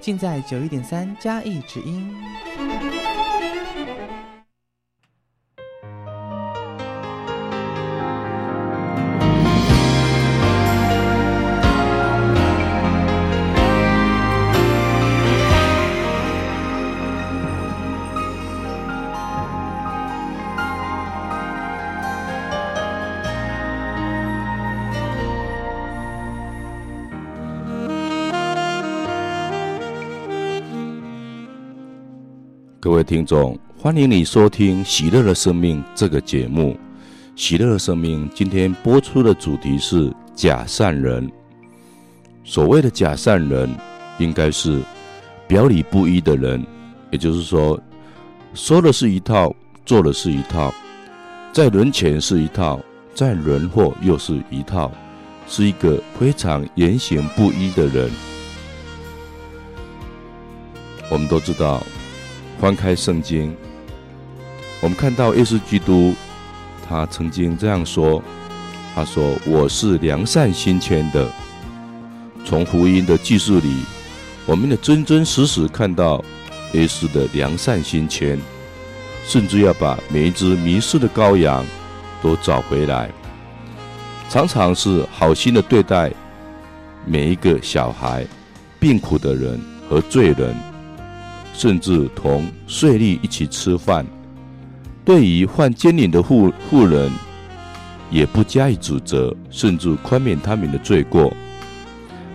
尽在九一点三嘉义之音。听众，欢迎你收听《喜乐的生命》这个节目。《喜乐的生命》今天播出的主题是假善人。所谓的假善人，应该是表里不一的人，也就是说，说的是一套，做的是一套，在人前是一套，在人后又是一套，是一个非常言行不一的人。我们都知道。翻开圣经，我们看到耶稣基督，他曾经这样说：“他说我是良善心谦的。”从福音的记述里，我们的真真实实看到耶稣的良善心谦，甚至要把每一只迷失的羔羊都找回来，常常是好心的对待每一个小孩、病苦的人和罪人。甚至同税吏一起吃饭，对于犯奸淫的妇妇人，也不加以指责，甚至宽免他们的罪过。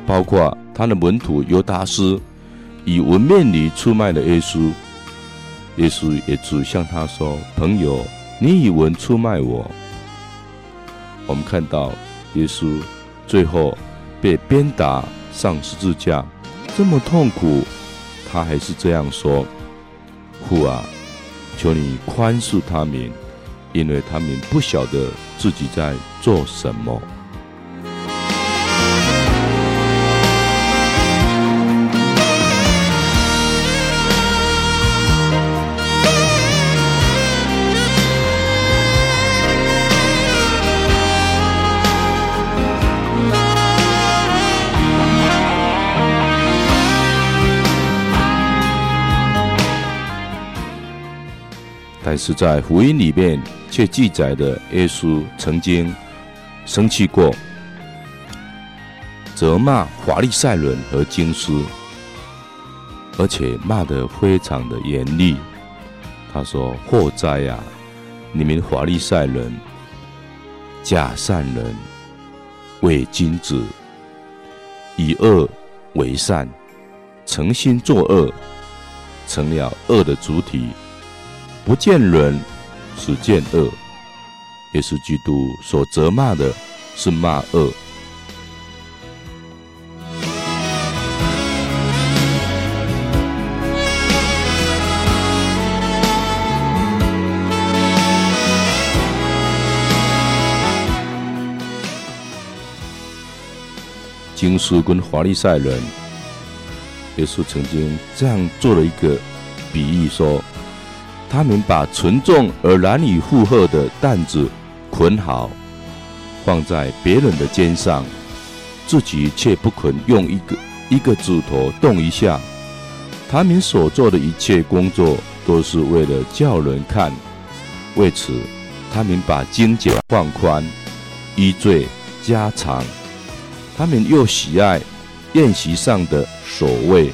包括他的门徒犹达斯以文面礼出卖了耶稣，耶稣也只向他说：“朋友，你以文出卖我。”我们看到耶稣最后被鞭打上十字架，这么痛苦。他还是这样说：“父啊，求你宽恕他们，因为他们不晓得自己在做什么。”但是在福音里面却记载的，耶稣曾经生气过，责骂法利赛人和经师，而且骂得非常的严厉。他说：“祸哉呀！你们法利赛人，假善人，伪君子，以恶为善，诚心作恶，成了恶的主体。”不见人，只见恶。耶稣基督所责骂的是骂恶。经书跟华利赛人，耶稣曾经这样做了一个比喻说。他们把沉重而难以负荷的担子捆好，放在别人的肩上，自己却不肯用一个一个指头动一下。他们所做的一切工作都是为了叫人看，为此，他们把经节放宽，衣坠加长。他们又喜爱宴席上的首位，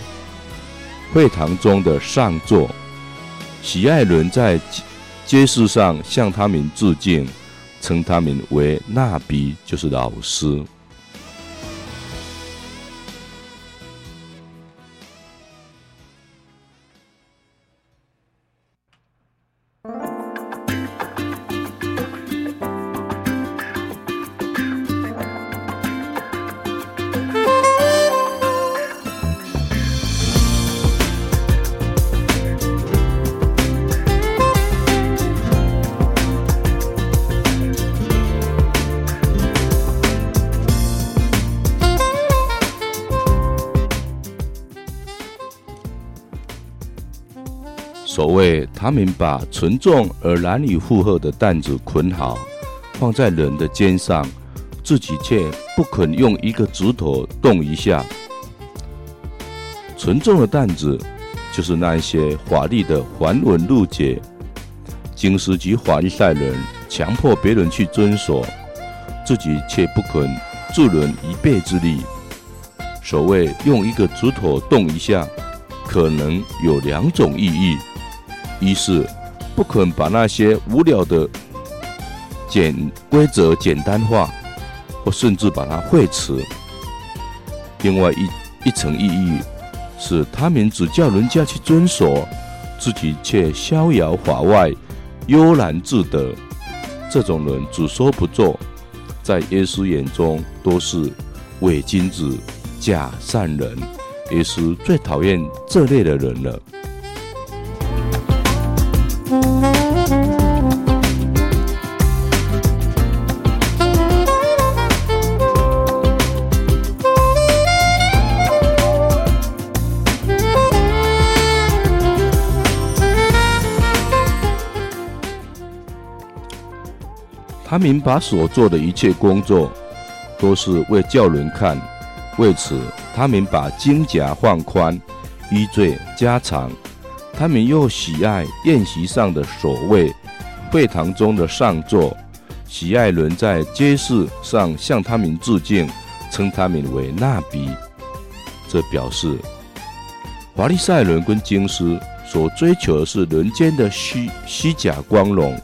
会堂中的上座。喜爱伦在街市上向他们致敬，称他们为纳比，就是老师。他们把沉重而难以负荷的担子捆好，放在人的肩上，自己却不肯用一个指头动一下。沉重的担子就是那一些华丽的繁文缛节。经师及法利赛人强迫别人去遵守，自己却不肯助人一臂之力。所谓用一个指头动一下，可能有两种意义：一是不肯把那些无聊的简规则简单化，或甚至把它废除；另外一一层意义是他们只叫人家去遵守，自己却逍遥法外。悠然自得，这种人只说不做，在耶稣眼中都是伪君子、假善人。耶稣最讨厌这类的人了。他们把所做的一切工作，都是为叫人看。为此，他们把金甲放宽，衣坠加长。他们又喜爱宴席上的首位，会堂中的上座，喜爱人在街市上向他们致敬，称他们为纳比。这表示，华丽赛伦跟经师所追求的是人间的虚虚假光荣。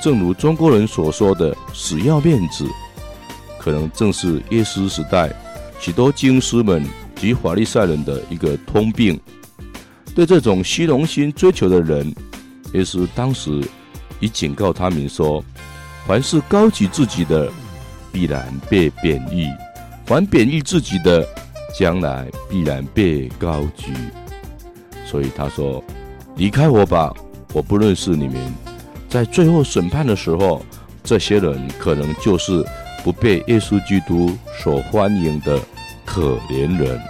正如中国人所说的“死要面子”，可能正是耶稣时代许多经师们及法利赛人的一个通病。对这种虚荣心追求的人，耶稣当时已警告他们说：“凡是高举自己的，必然被贬抑；凡贬抑自己的，将来必然被高举。”所以他说：“离开我吧，我不认识你们。”在最后审判的时候，这些人可能就是不被耶稣基督所欢迎的可怜人。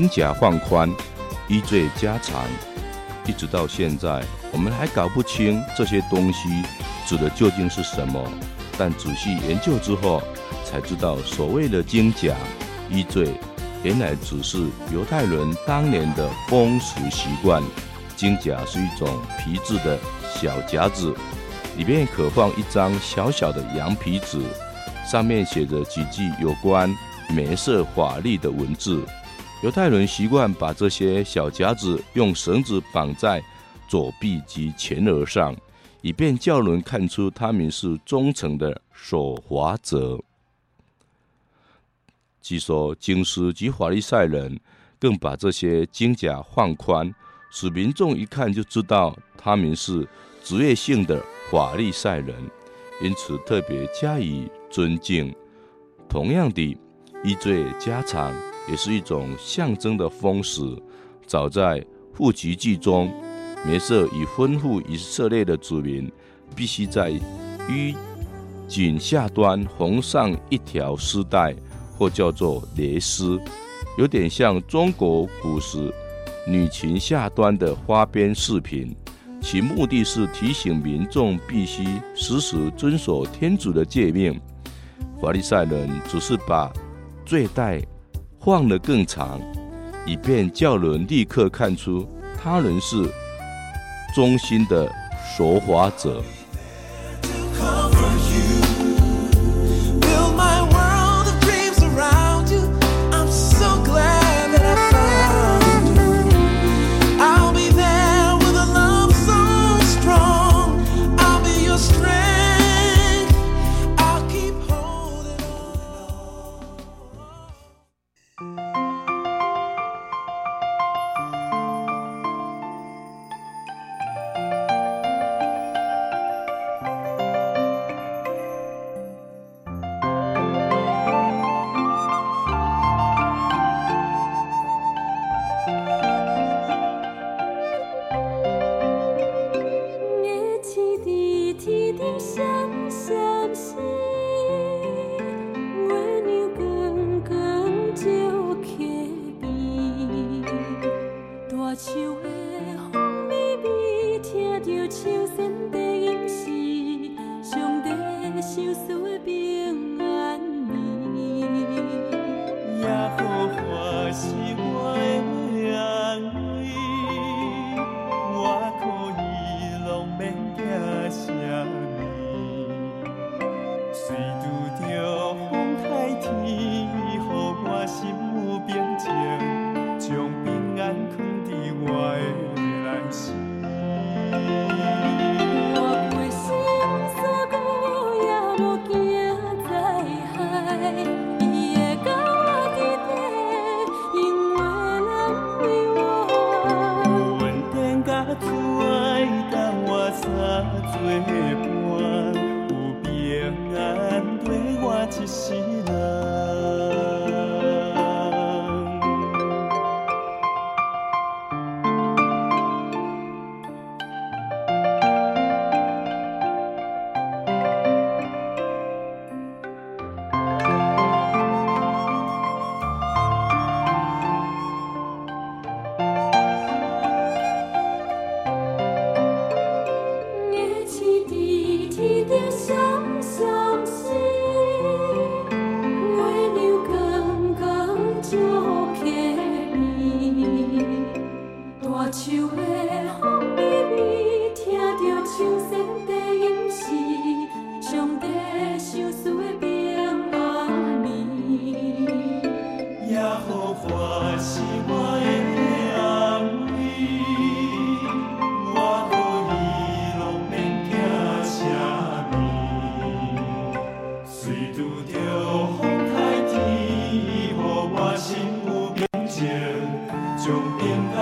金甲放宽，衣坠加长，一直到现在，我们还搞不清这些东西指的究竟是什么。但仔细研究之后，才知道所谓的金甲、衣坠，原来只是犹太人当年的风俗习惯。金甲是一种皮质的小夹子，里面可放一张小小的羊皮纸，上面写着几句有关梅瑟法律的文字。犹太人习惯把这些小夹子用绳子绑在左臂及前额上，以便叫人看出他们是忠诚的守法者。据说经师及法利赛人更把这些金甲放宽，使民众一看就知道他们是职业性的法利赛人，因此特别加以尊敬。同样的，衣坠加长。也是一种象征的风俗。早在户籍记中，梅瑟已吩咐以色列的子民，必须在衣襟下端缝上一条丝带，或叫做蕾丝，有点像中国古时女裙下端的花边饰品。其目的是提醒民众必须时时遵守天主的诫命。法利赛人只是把缀带。晃得更长，以便叫人立刻看出他人是忠心的守法者。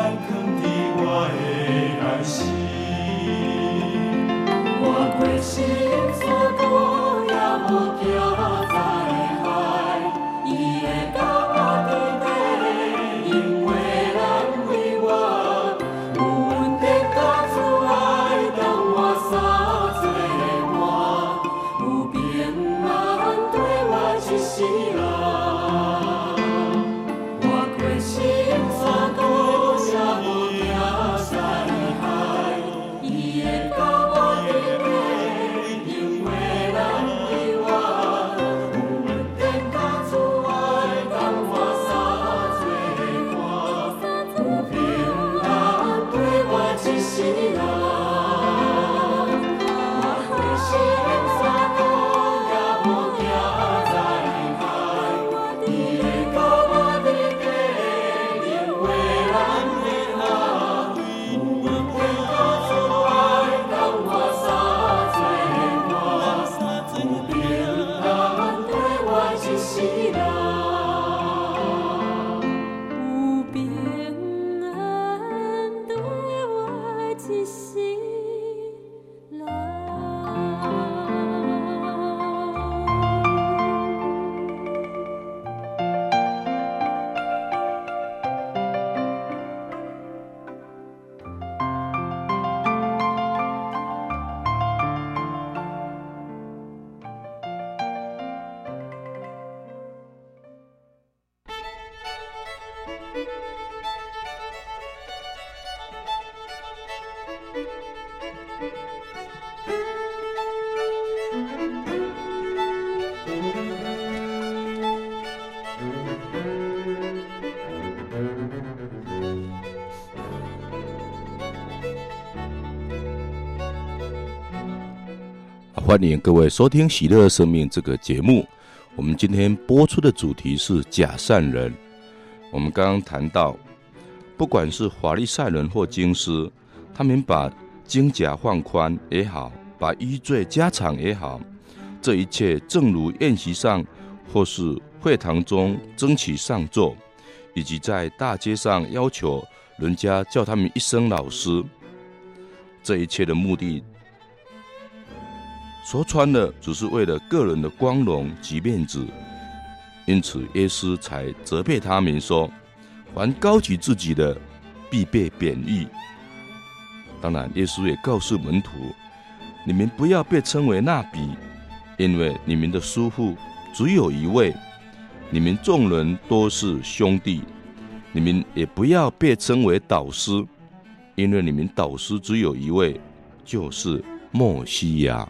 的我归心。蹉跎呀不欢迎各位收听《喜乐生命》这个节目。我们今天播出的主题是假善人。我们刚刚谈到，不管是法利赛人或经师，他们把经甲放宽也好，把淤罪加长也好，这一切正如宴席上或是会堂中争取上座，以及在大街上要求人家叫他们一声老师，这一切的目的。说穿了，只是为了个人的光荣及面子，因此耶稣才责备他们说：“凡高举自己的，必被贬义。”当然，耶稣也告诉门徒：“你们不要被称为那比，因为你们的叔父只有一位，你们众人都是兄弟。你们也不要被称为导师，因为你们导师只有一位，就是莫西亚。”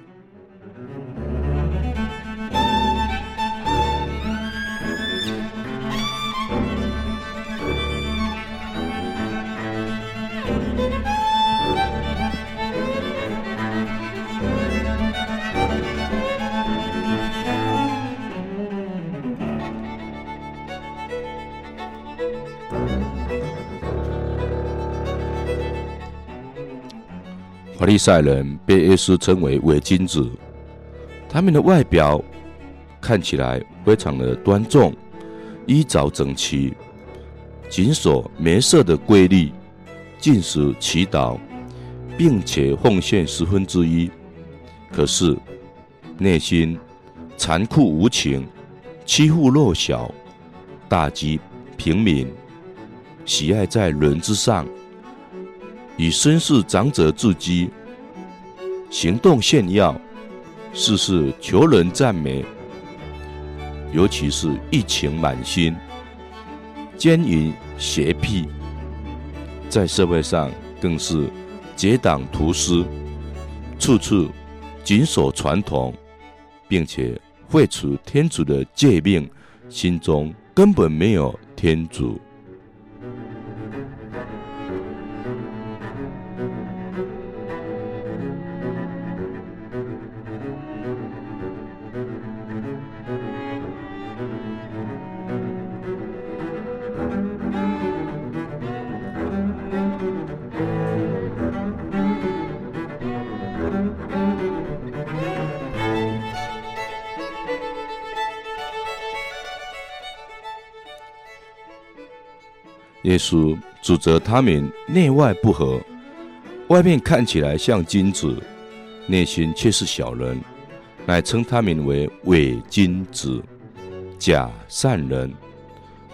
法利赛人被耶稣称为伪君子，他们的外表看起来非常的端重，衣着整齐，谨守梅瑟的规律，进食祈祷，并且奉献十分之一。可是内心残酷无情，欺负弱小，打击平民，喜爱在人之上，以身士长者自居，行动炫耀，事事求人赞美，尤其是疫情满心，奸淫邪僻，在社会上更是结党图私，处处谨守传统，并且废除天主的诫命，心中根本没有天主。稣指责他们内外不合，外面看起来像君子，内心却是小人，乃称他们为伪君子、假善人，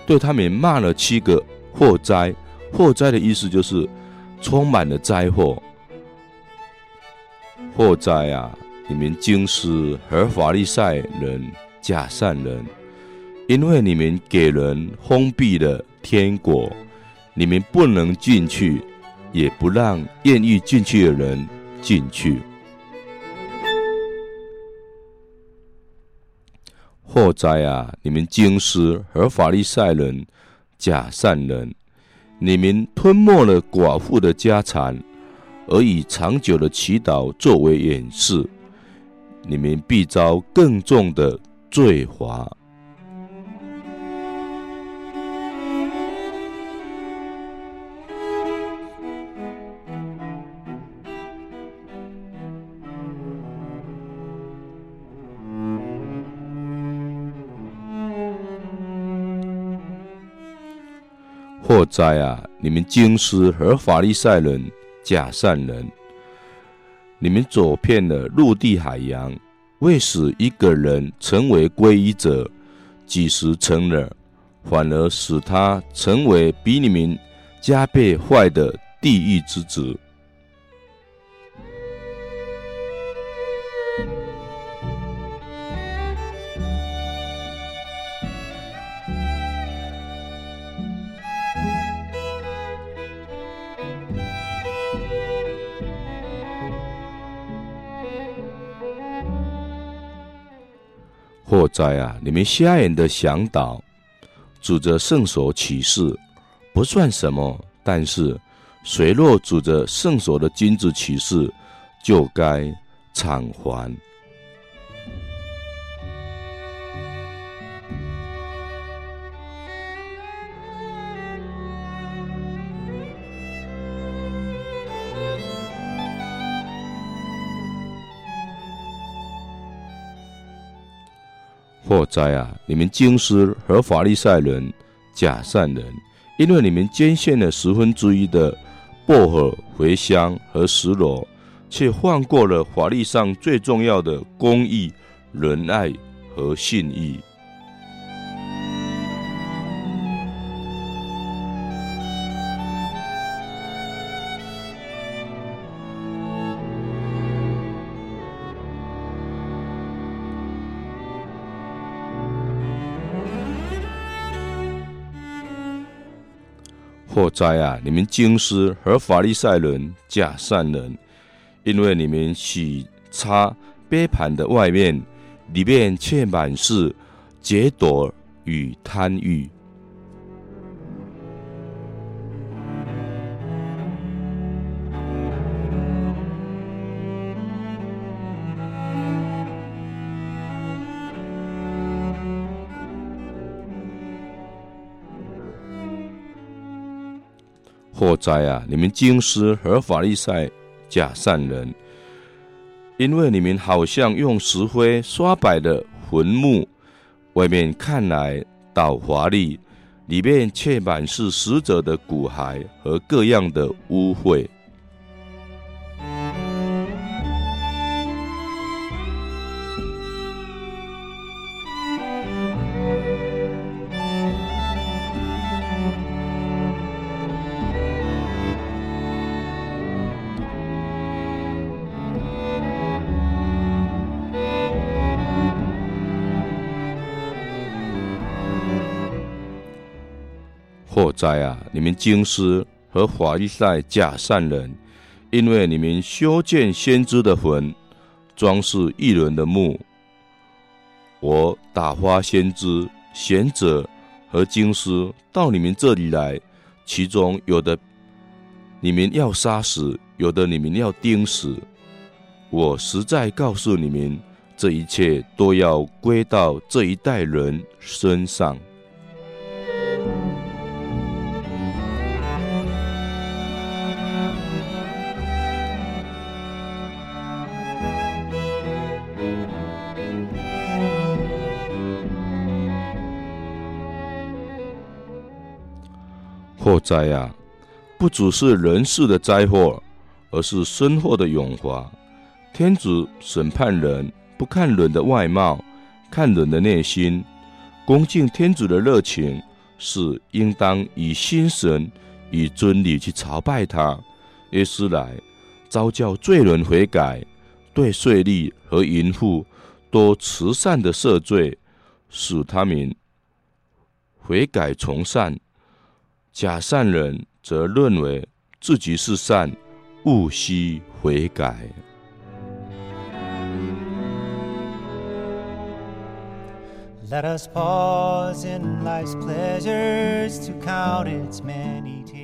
对他们骂了七个祸灾。祸灾的意思就是充满了灾祸。祸灾啊！你们经师和法利赛人假善人，因为你们给人封闭了天国，你们不能进去，也不让愿意进去的人进去。祸哉啊！你们经师和法利赛人假善人，你们吞没了寡妇的家产，而以长久的祈祷作为掩饰。你们必遭更重的罪罚。在啊！你们经师和法利赛人假善人。你们走遍了陆地海洋，为使一个人成为皈依者，几时成了，反而使他成为比你们加倍坏的地狱之子。祸哉啊！你们瞎眼的想导，指着圣所启示，不算什么；但是谁若主着圣所的金子启示，就该偿还。祸灾啊！你们京师和法利赛人假善人，因为你们捐献了十分之一的薄荷、茴香和石螺，却放过了法律上最重要的公义、仁爱和信义。祸灾啊！你们经师和法利赛人假善人，因为你们洗擦杯盘的外面，里面却满是劫夺与贪欲。祸灾啊！你们京师和法利赛假善人，因为你们好像用石灰刷白的坟墓，外面看来倒华丽，里面却满是死者的骨骸和各样的污秽。哉啊！你们经师和法利赛假善人，因为你们修建先知的坟，装饰义人的墓。我打发先知、贤者和经师到你们这里来，其中有的你们要杀死，有的你们要钉死。我实在告诉你们，这一切都要归到这一代人身上。祸灾啊！不只是人世的灾祸，而是身后的永华。天主审判人，不看人的外貌，看人的内心。恭敬天主的热情，是应当以心神、以尊礼去朝拜他。耶稣来，召叫罪人悔改，对税吏和淫妇多慈善的赦罪，使他们悔改从善。假善人则认为自己是善，勿惜悔改。Let us pause in life's pleasures to count its many tears.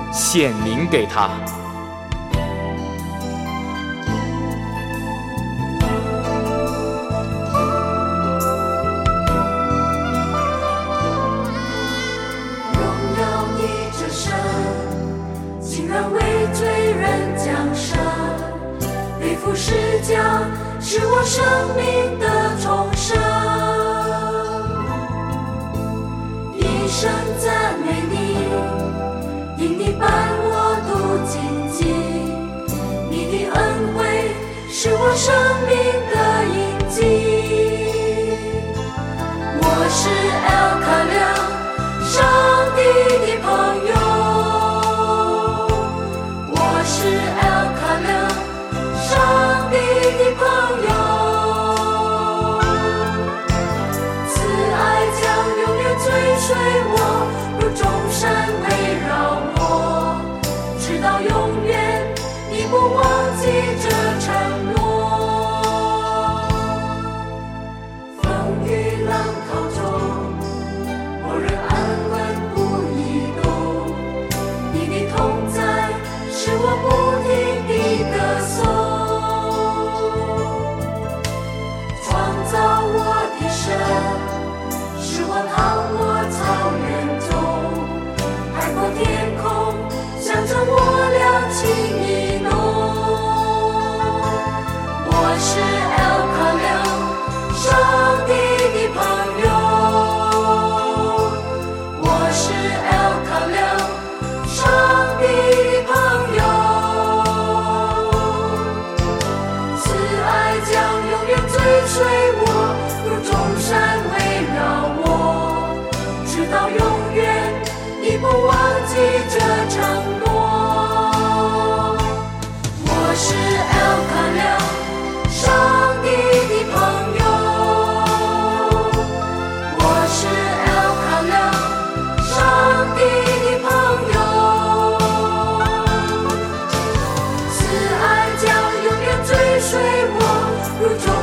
显明给他，生命的 Rejoice.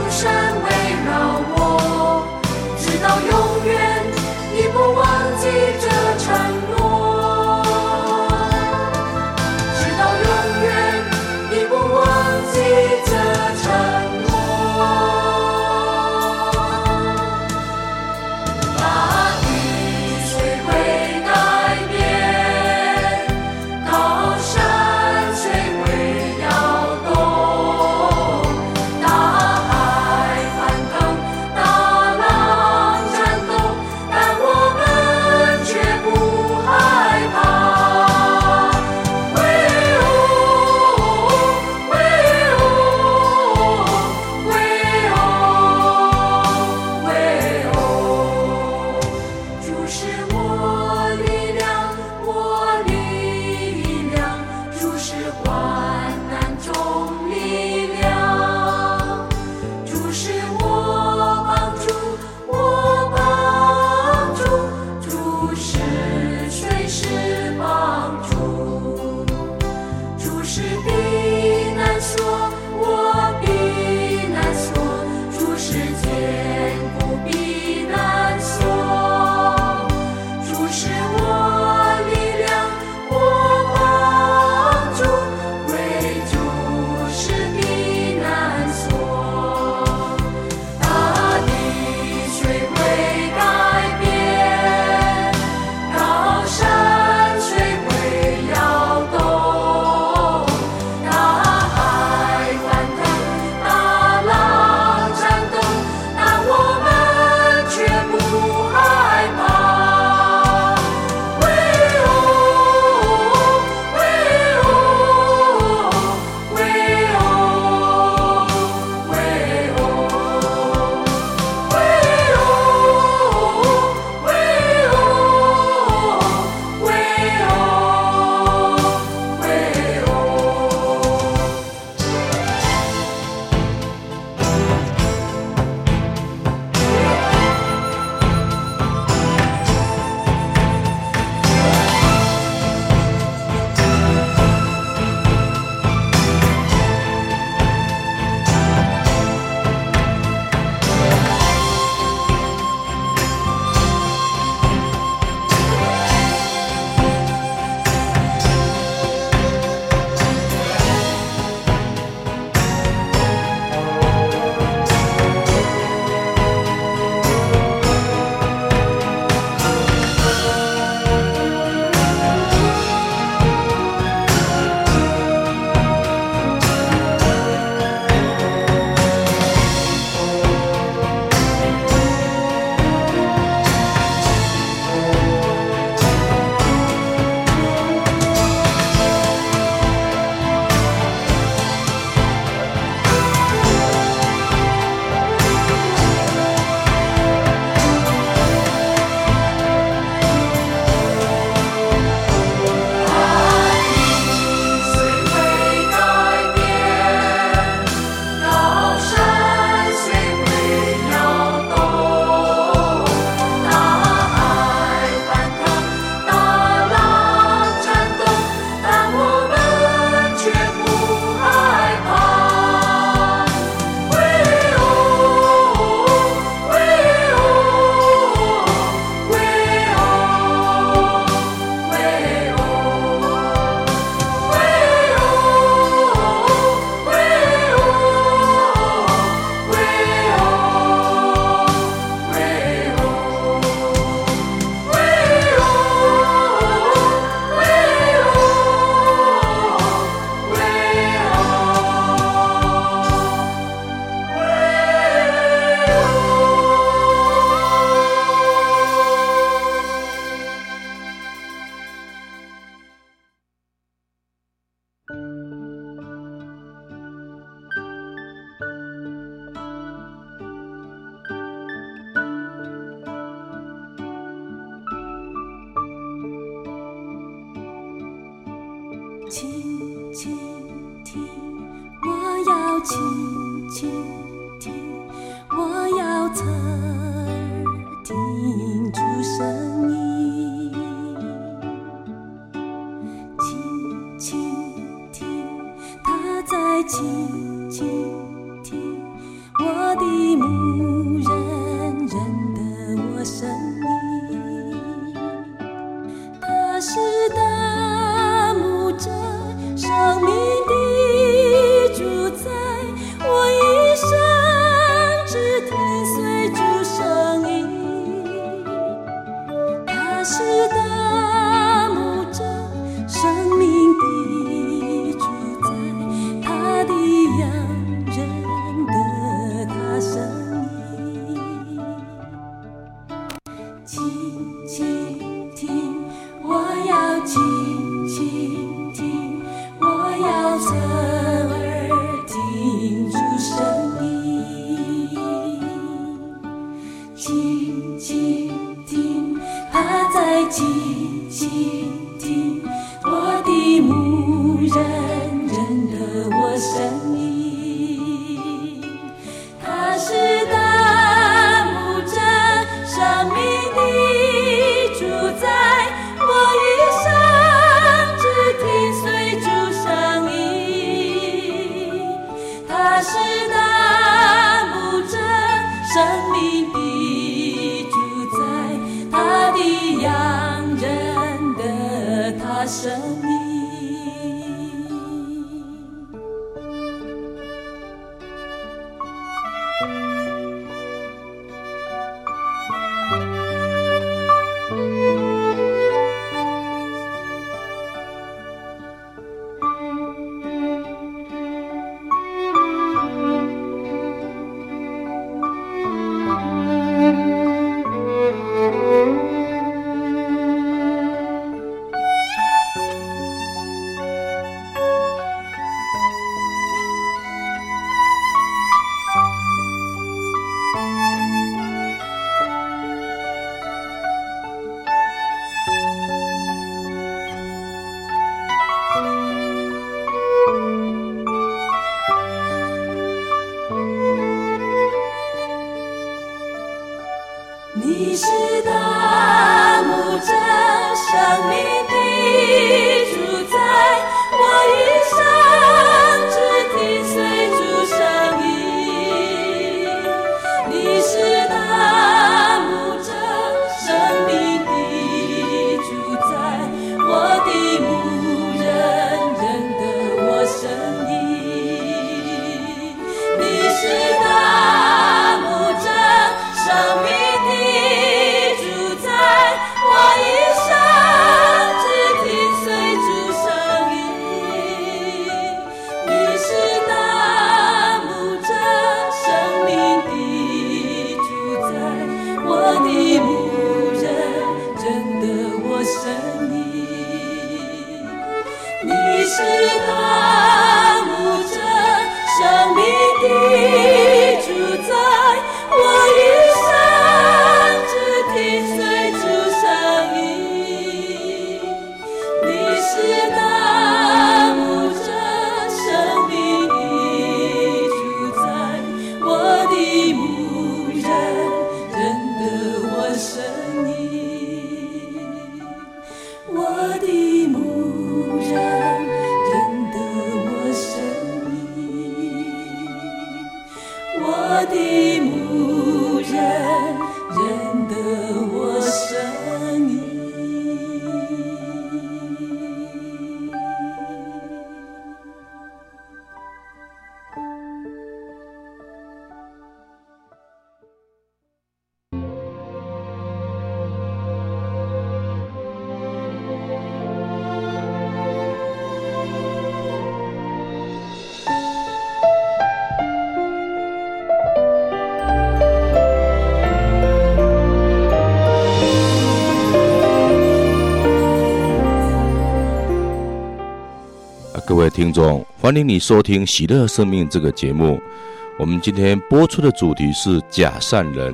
听众，欢迎你收听《喜乐生命》这个节目。我们今天播出的主题是假善人。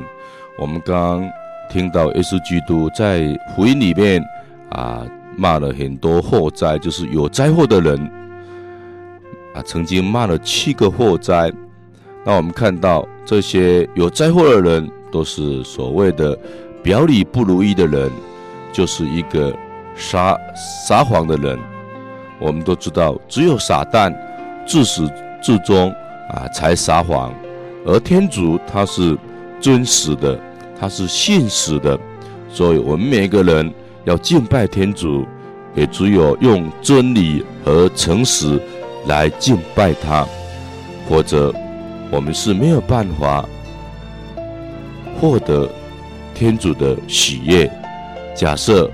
我们刚听到耶稣基督在福音里面啊骂了很多祸灾，就是有灾祸的人啊，曾经骂了七个祸灾。那我们看到这些有灾祸的人，都是所谓的表里不如一的人，就是一个撒撒谎的人。我们都知道，只有撒旦自始至终啊才撒谎，而天主他是真实的，他是信实的。所以，我们每一个人要敬拜天主，也只有用真理和诚实来敬拜他，或者。我们是没有办法获得天主的喜悦。假设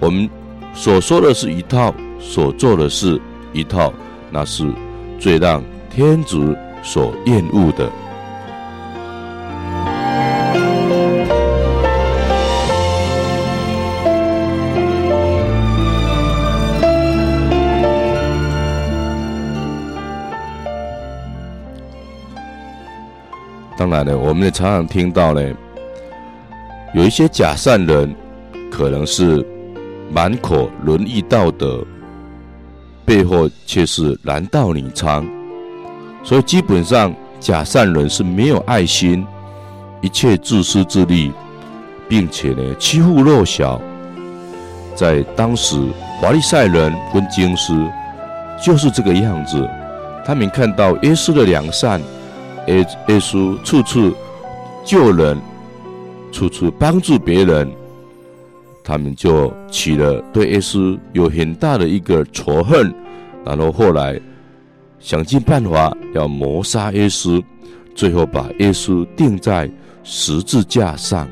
我们所说的是一套，所做的事一套，那是最让天主所厌恶的。当然了，我们也常常听到呢，有一些假善人，可能是满口仁义道德，背后却是男盗女娼。所以基本上，假善人是没有爱心，一切自私自利，并且呢欺负弱小。在当时，华利赛人跟经师就是这个样子，他们看到耶稣的良善。耶耶稣处处救人，处处帮助别人，他们就起了对耶稣有很大的一个仇恨，然后后来想尽办法要谋杀耶稣，最后把耶稣钉在十字架上。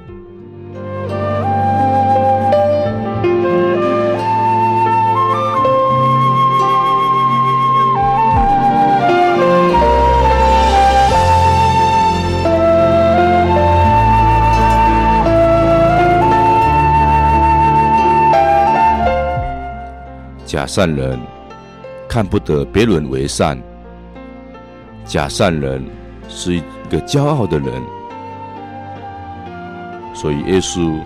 假善人看不得别人为善，假善人是一个骄傲的人，所以耶稣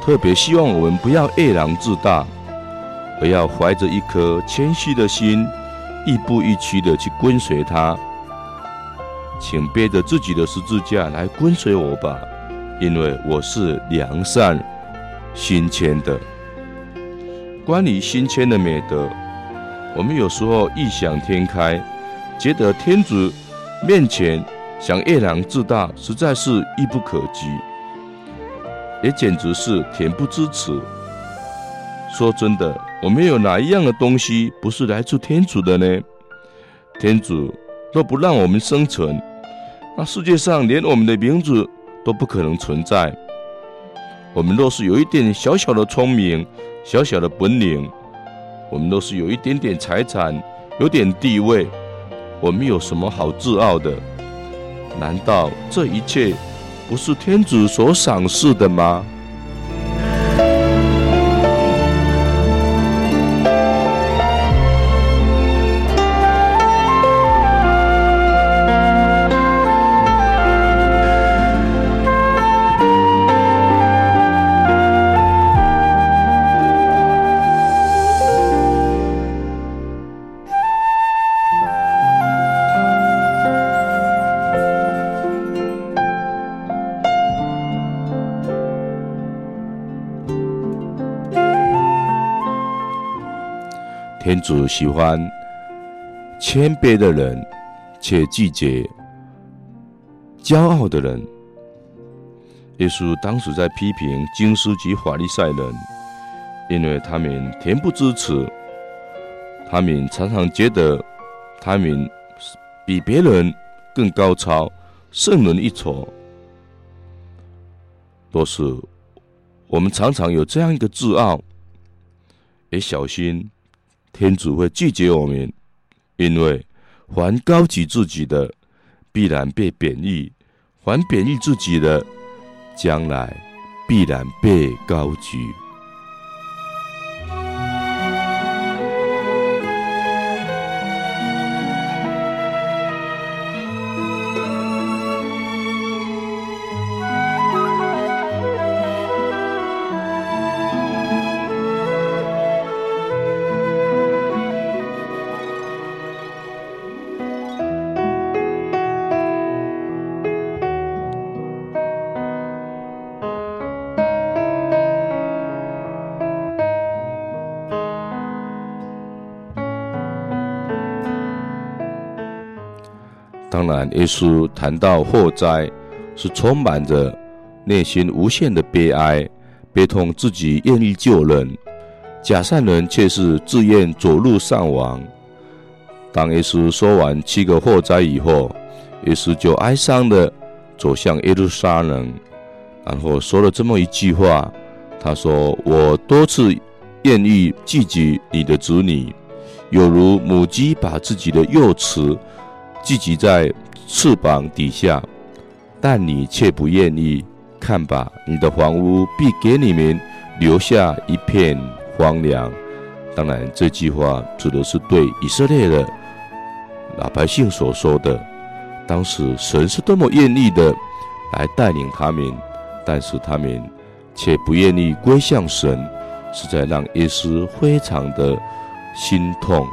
特别希望我们不要傲然自大，而要怀着一颗谦虚的心，亦步亦趋的去跟随他。请背着自己的十字架来跟随我吧，因为我是良善心谦的。关于心谦的美德，我们有时候异想天开，觉得天主面前想夜郎自大，实在是遥不可及，也简直是恬不知耻。说真的，我们有哪一样的东西不是来自天主的呢？天主若不让我们生存，那世界上连我们的名字都不可能存在。我们若是有一点小小的聪明，小小的本领，我们都是有一点点财产，有点地位，我们有什么好自傲的？难道这一切不是天子所赏识的吗？主喜欢谦卑的人，且拒绝骄傲的人。耶稣当时在批评经师及法利赛人，因为他们恬不知耻，他们常常觉得他们比别人更高超，胜人一筹。都是我们常常有这样一个自傲，也小心。天主会拒绝我们，因为凡高举自己的，必然被贬义；凡贬义自己的，将来必然被高举。耶稣谈到祸灾，是充满着内心无限的悲哀，悲痛自己愿意救人，假善人却是自愿走路上亡。当耶稣说完七个祸灾以后，耶稣就哀伤地走向耶路撒冷，然后说了这么一句话：“他说，我多次愿意聚集你的子女，有如母鸡把自己的幼雉聚集在翅膀底下，但你却不愿意。看吧，你的房屋必给你们留下一片荒凉。”当然，这句话指的是对以色列的老百姓所说的。当时神是多么愿意的来带领他们，但是他们却不愿意归向神，实在让耶稣非常的心痛。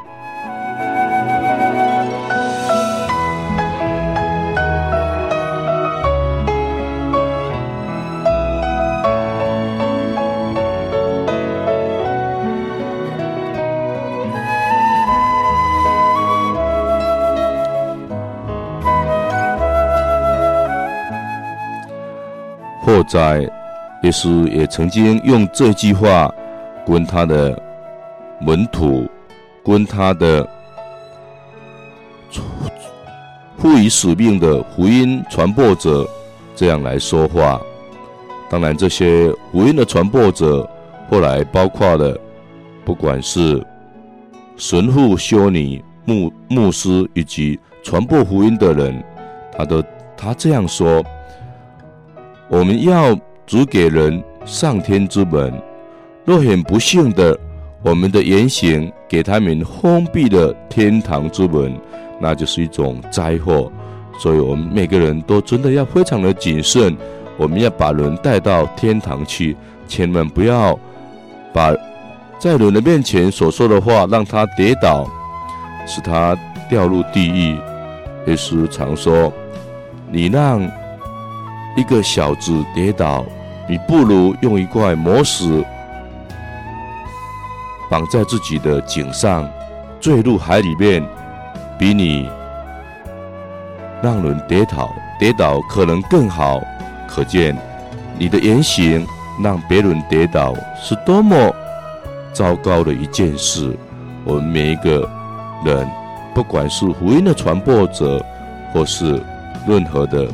在，耶稣也曾经用这句话跟他的门徒、跟他的赋予使命的福音传播者这样来说话。当然，这些福音的传播者后来包括了，不管是神父、修女、牧牧师以及传播福音的人，他都他这样说。我们要指给人上天之门，若很不幸的，我们的言行给他们封闭了天堂之门，那就是一种灾祸。所以，我们每个人都真的要非常的谨慎。我们要把人带到天堂去，千万不要把在人的面前所说的话让他跌倒，使他掉入地狱。耶稣常说：“你让。”一个小子跌倒，你不如用一块磨石绑在自己的颈上，坠入海里面，比你让人跌倒跌倒可能更好。可见你的言行让别人跌倒是多么糟糕的一件事。我们每一个人，不管是福音的传播者，或是任何的。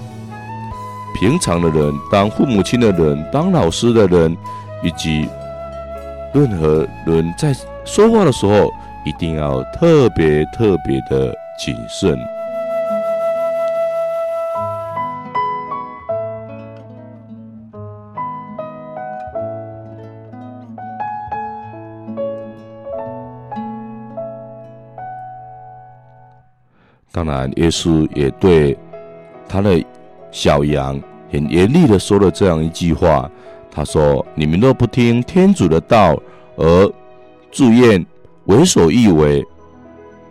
平常的人，当父母亲的人，当老师的人，以及任何人在说话的时候，一定要特别特别的谨慎。当然，耶稣也对他的。小羊很严厉的说了这样一句话，他说：“你们若不听天主的道，而自愿为所欲为，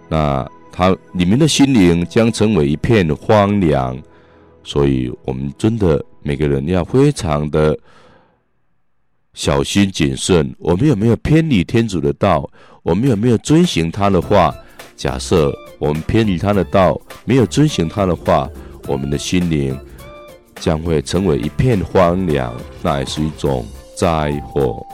那他你们的心灵将成为一片荒凉。”所以，我们真的每个人要非常的小心谨慎。我们有没有偏离天主的道？我们有没有遵循他的话？假设我们偏离他的道，没有遵循他的话，我们的心灵。将会成为一片荒凉，那也是一种灾祸。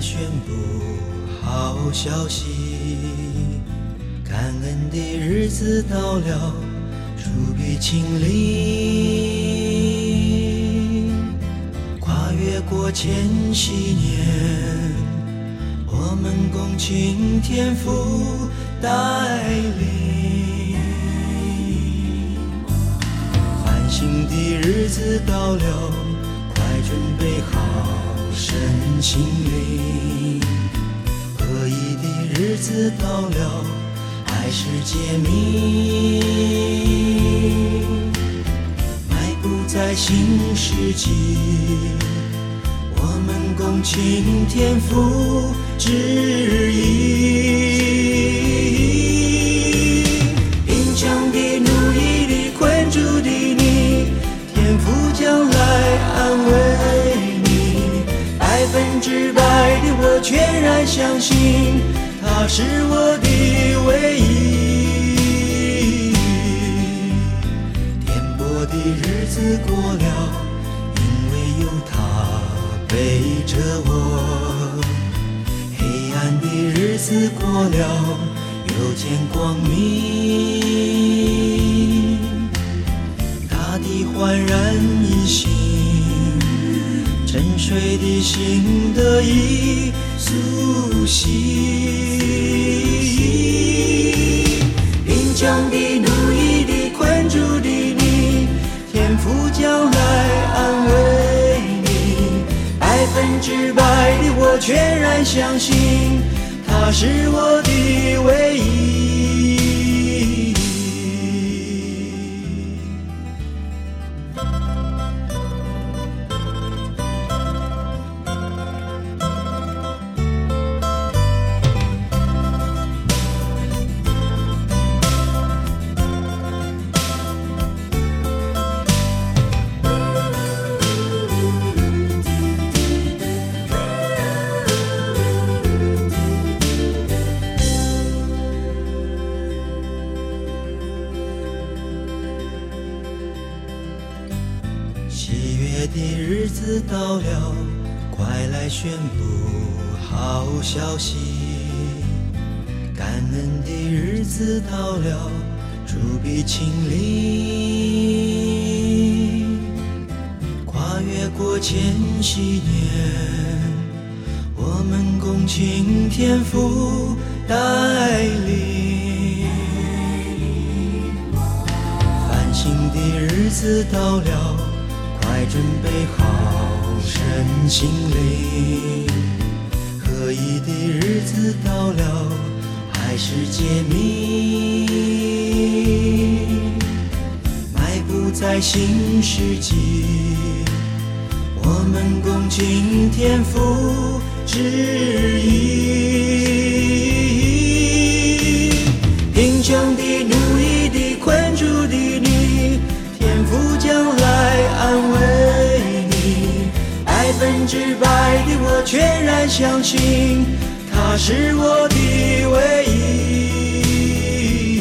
宣布好消息，感恩的日子到了，出笔亲临，跨越过千禧年，我们共庆天父带领，欢欣的日子到了，快准备好。身心灵。合一的日子到了，爱是揭秘。迈步在新世纪。我们共青天父旨意，直白的我全然相信，他是我的唯一。颠簸的日子过了。因为有他背着我，黑暗的日子过了，又见光明，大地焕然一新，沉睡的心得以苏醒，贫穷的、奴役的、困住的你，天父将来安慰你。百分之百的我全然相信，他是我的唯一。天父带领，繁星的日子到了，快准备好身心灵。合一的日子到了，还是揭秘，迈步在新世纪，我们共倾天父旨意，相信，他是我的唯一。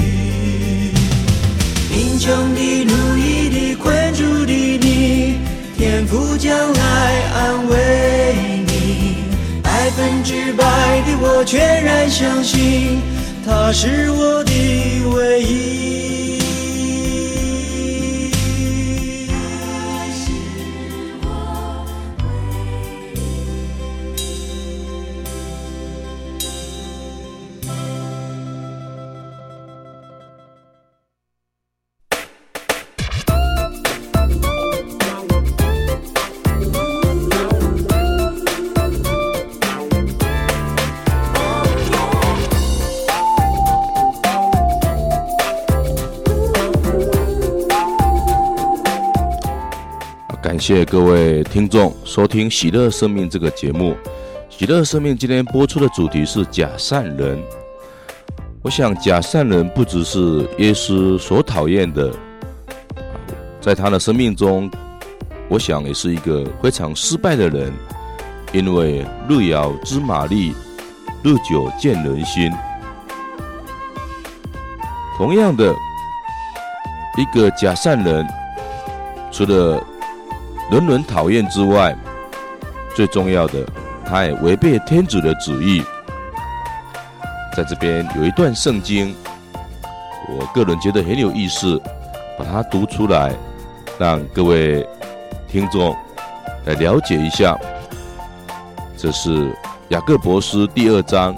贫穷的、奴役的、困住的你，天父将来安慰你。百分之百的我全然相信，他是我的唯一。谢谢各位听众收听《喜乐生命》这个节目。《喜乐生命》今天播出的主题是假善人。我想，假善人不只是耶稣所讨厌的，在他的生命中，我想也是一个非常失败的人。因为路遥知马力，日久见人心。同样的，一个假善人，除了人人讨厌之外，最重要的，他也违背天主的旨意。在这边有一段圣经，我个人觉得很有意思，把它读出来，让各位听众来了解一下。这是雅各伯斯第二章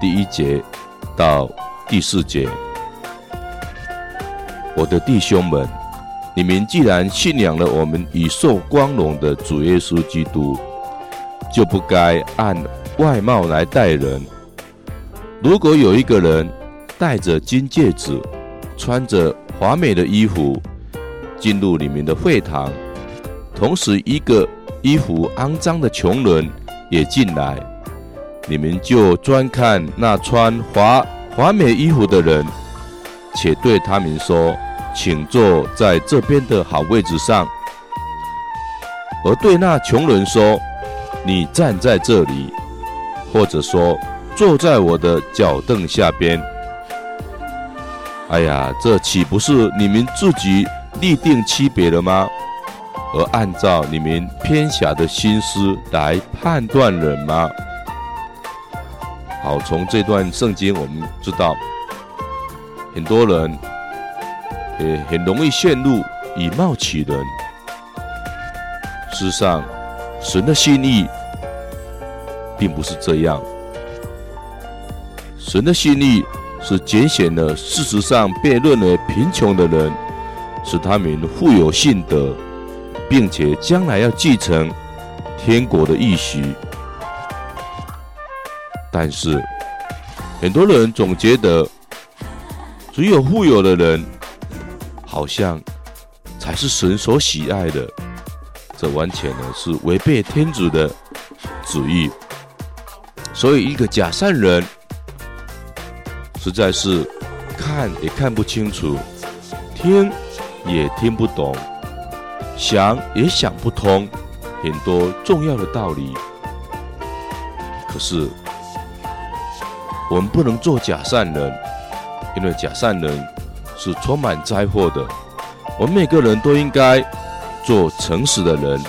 第一节到第四节。我的弟兄们，你们既然信仰了我们已受光荣的主耶稣基督，就不该按外貌来待人。如果有一个人戴着金戒指，穿着华美的衣服进入你们的会堂，同时一个衣服肮脏的穷人也进来，你们就专看那穿华华美衣服的人。且对他们说：“请坐在这边的好位置上。”而对那穷人说：“你站在这里，或者说坐在我的脚凳下边。”哎呀，这岂不是你们自己立定区别了吗？而按照你们偏狭的心思来判断人吗？好，从这段圣经我们知道。很多人也很容易陷入以貌取人。事实上，神的心意并不是这样。神的心意是拣选了事实上被认为贫穷的人，使他们富有信德，并且将来要继承天国的应许。但是，很多人总觉得。只有富有的人，好像才是神所喜爱的。这完全呢是违背天主的旨意。所以，一个假善人实在是看也看不清楚，听也听不懂，想也想不通很多重要的道理。可是，我们不能做假善人。因为假善人是充满灾祸的，我们每个人都应该做诚实的人，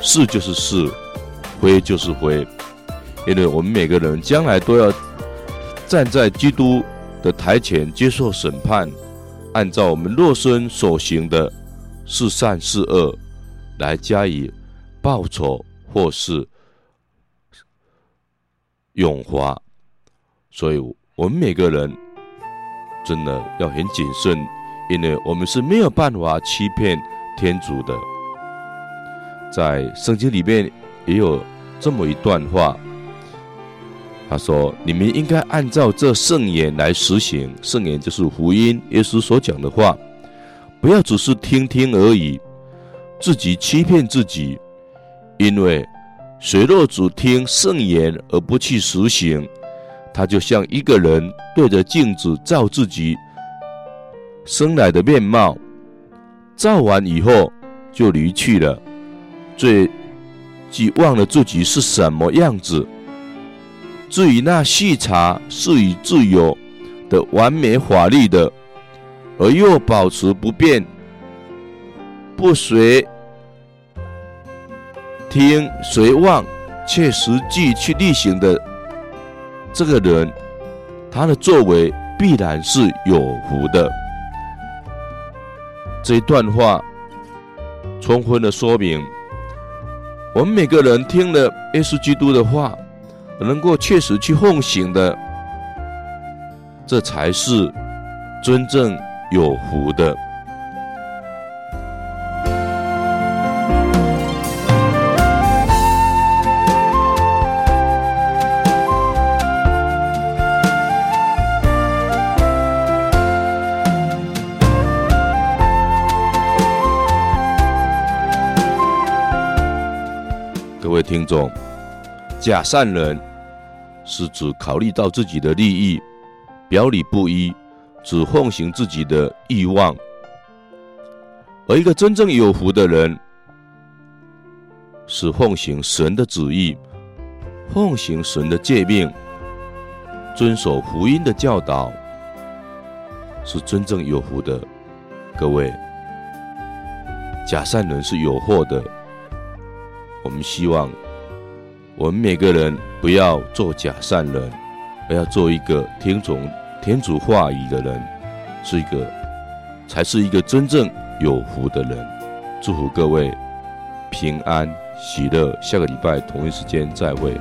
是就是是，非就是非，因为我们每个人将来都要站在基督的台前接受审判，按照我们肉身所行的是善是恶来加以报酬或是永华，所以我们每个人。真的要很谨慎，因为我们是没有办法欺骗天主的。在圣经里面也有这么一段话，他说：“你们应该按照这圣言来实行。圣言就是福音，耶稣所讲的话，不要只是听听而已，自己欺骗自己。因为谁若只听圣言而不去实行，他就像一个人对着镜子照自己生来的面貌，照完以后就离去了，最既忘了自己是什么样子。至于那细察是以自由的完美法律的，而又保持不变，不随听随忘，却实际去例行的。这个人，他的作为必然是有福的。这一段话充分的说明，我们每个人听了耶稣基督的话，能够确实去奉行的，这才是真正有福的。听众，假善人是指考虑到自己的利益，表里不一，只奉行自己的欲望；而一个真正有福的人，是奉行神的旨意，奉行神的诫命，遵守福音的教导，是真正有福的。各位，假善人是有祸的。我们希望，我们每个人不要做假善人，而要做一个听从天主话语的人，是一个，才是一个真正有福的人。祝福各位平安喜乐，下个礼拜同一时间再会。